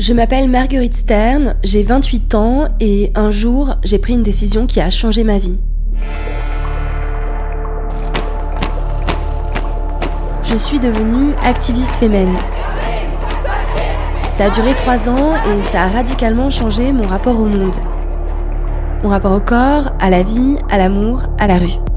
Je m'appelle Marguerite Stern, j'ai 28 ans et un jour, j'ai pris une décision qui a changé ma vie. Je suis devenue activiste féminine. Ça a duré trois ans et ça a radicalement changé mon rapport au monde. Mon rapport au corps, à la vie, à l'amour, à la rue.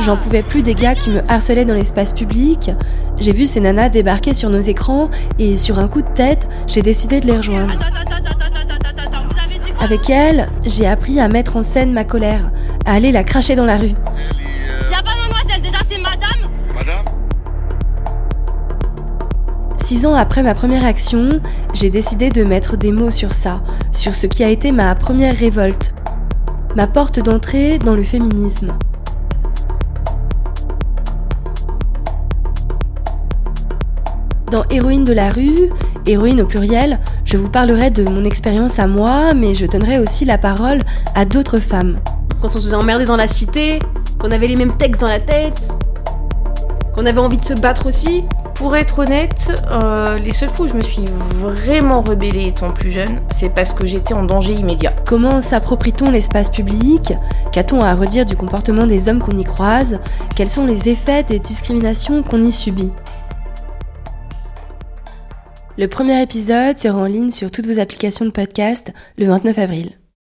J'en pouvais plus des gars qui me harcelaient dans l'espace public. J'ai vu ces nanas débarquer sur nos écrans et sur un coup de tête, j'ai décidé de les rejoindre. Avec elles, j'ai appris à mettre en scène ma colère, à aller la cracher dans la rue. Y'a pas mademoiselle, déjà c'est madame Madame Six ans après ma première action, j'ai décidé de mettre des mots sur ça, sur ce qui a été ma première révolte, ma porte d'entrée dans le féminisme. Dans Héroïne de la rue, héroïne au pluriel, je vous parlerai de mon expérience à moi, mais je donnerai aussi la parole à d'autres femmes. Quand on se faisait emmerder dans la cité, qu'on avait les mêmes textes dans la tête, qu'on avait envie de se battre aussi. Pour être honnête, euh, les seules fois où je me suis vraiment rebellée étant plus jeune, c'est parce que j'étais en danger immédiat. Comment s'approprie-t-on l'espace public? Qu'a-t-on à redire du comportement des hommes qu'on y croise? Quels sont les effets des discriminations qu'on y subit? Le premier épisode sera en ligne sur toutes vos applications de podcast le 29 avril.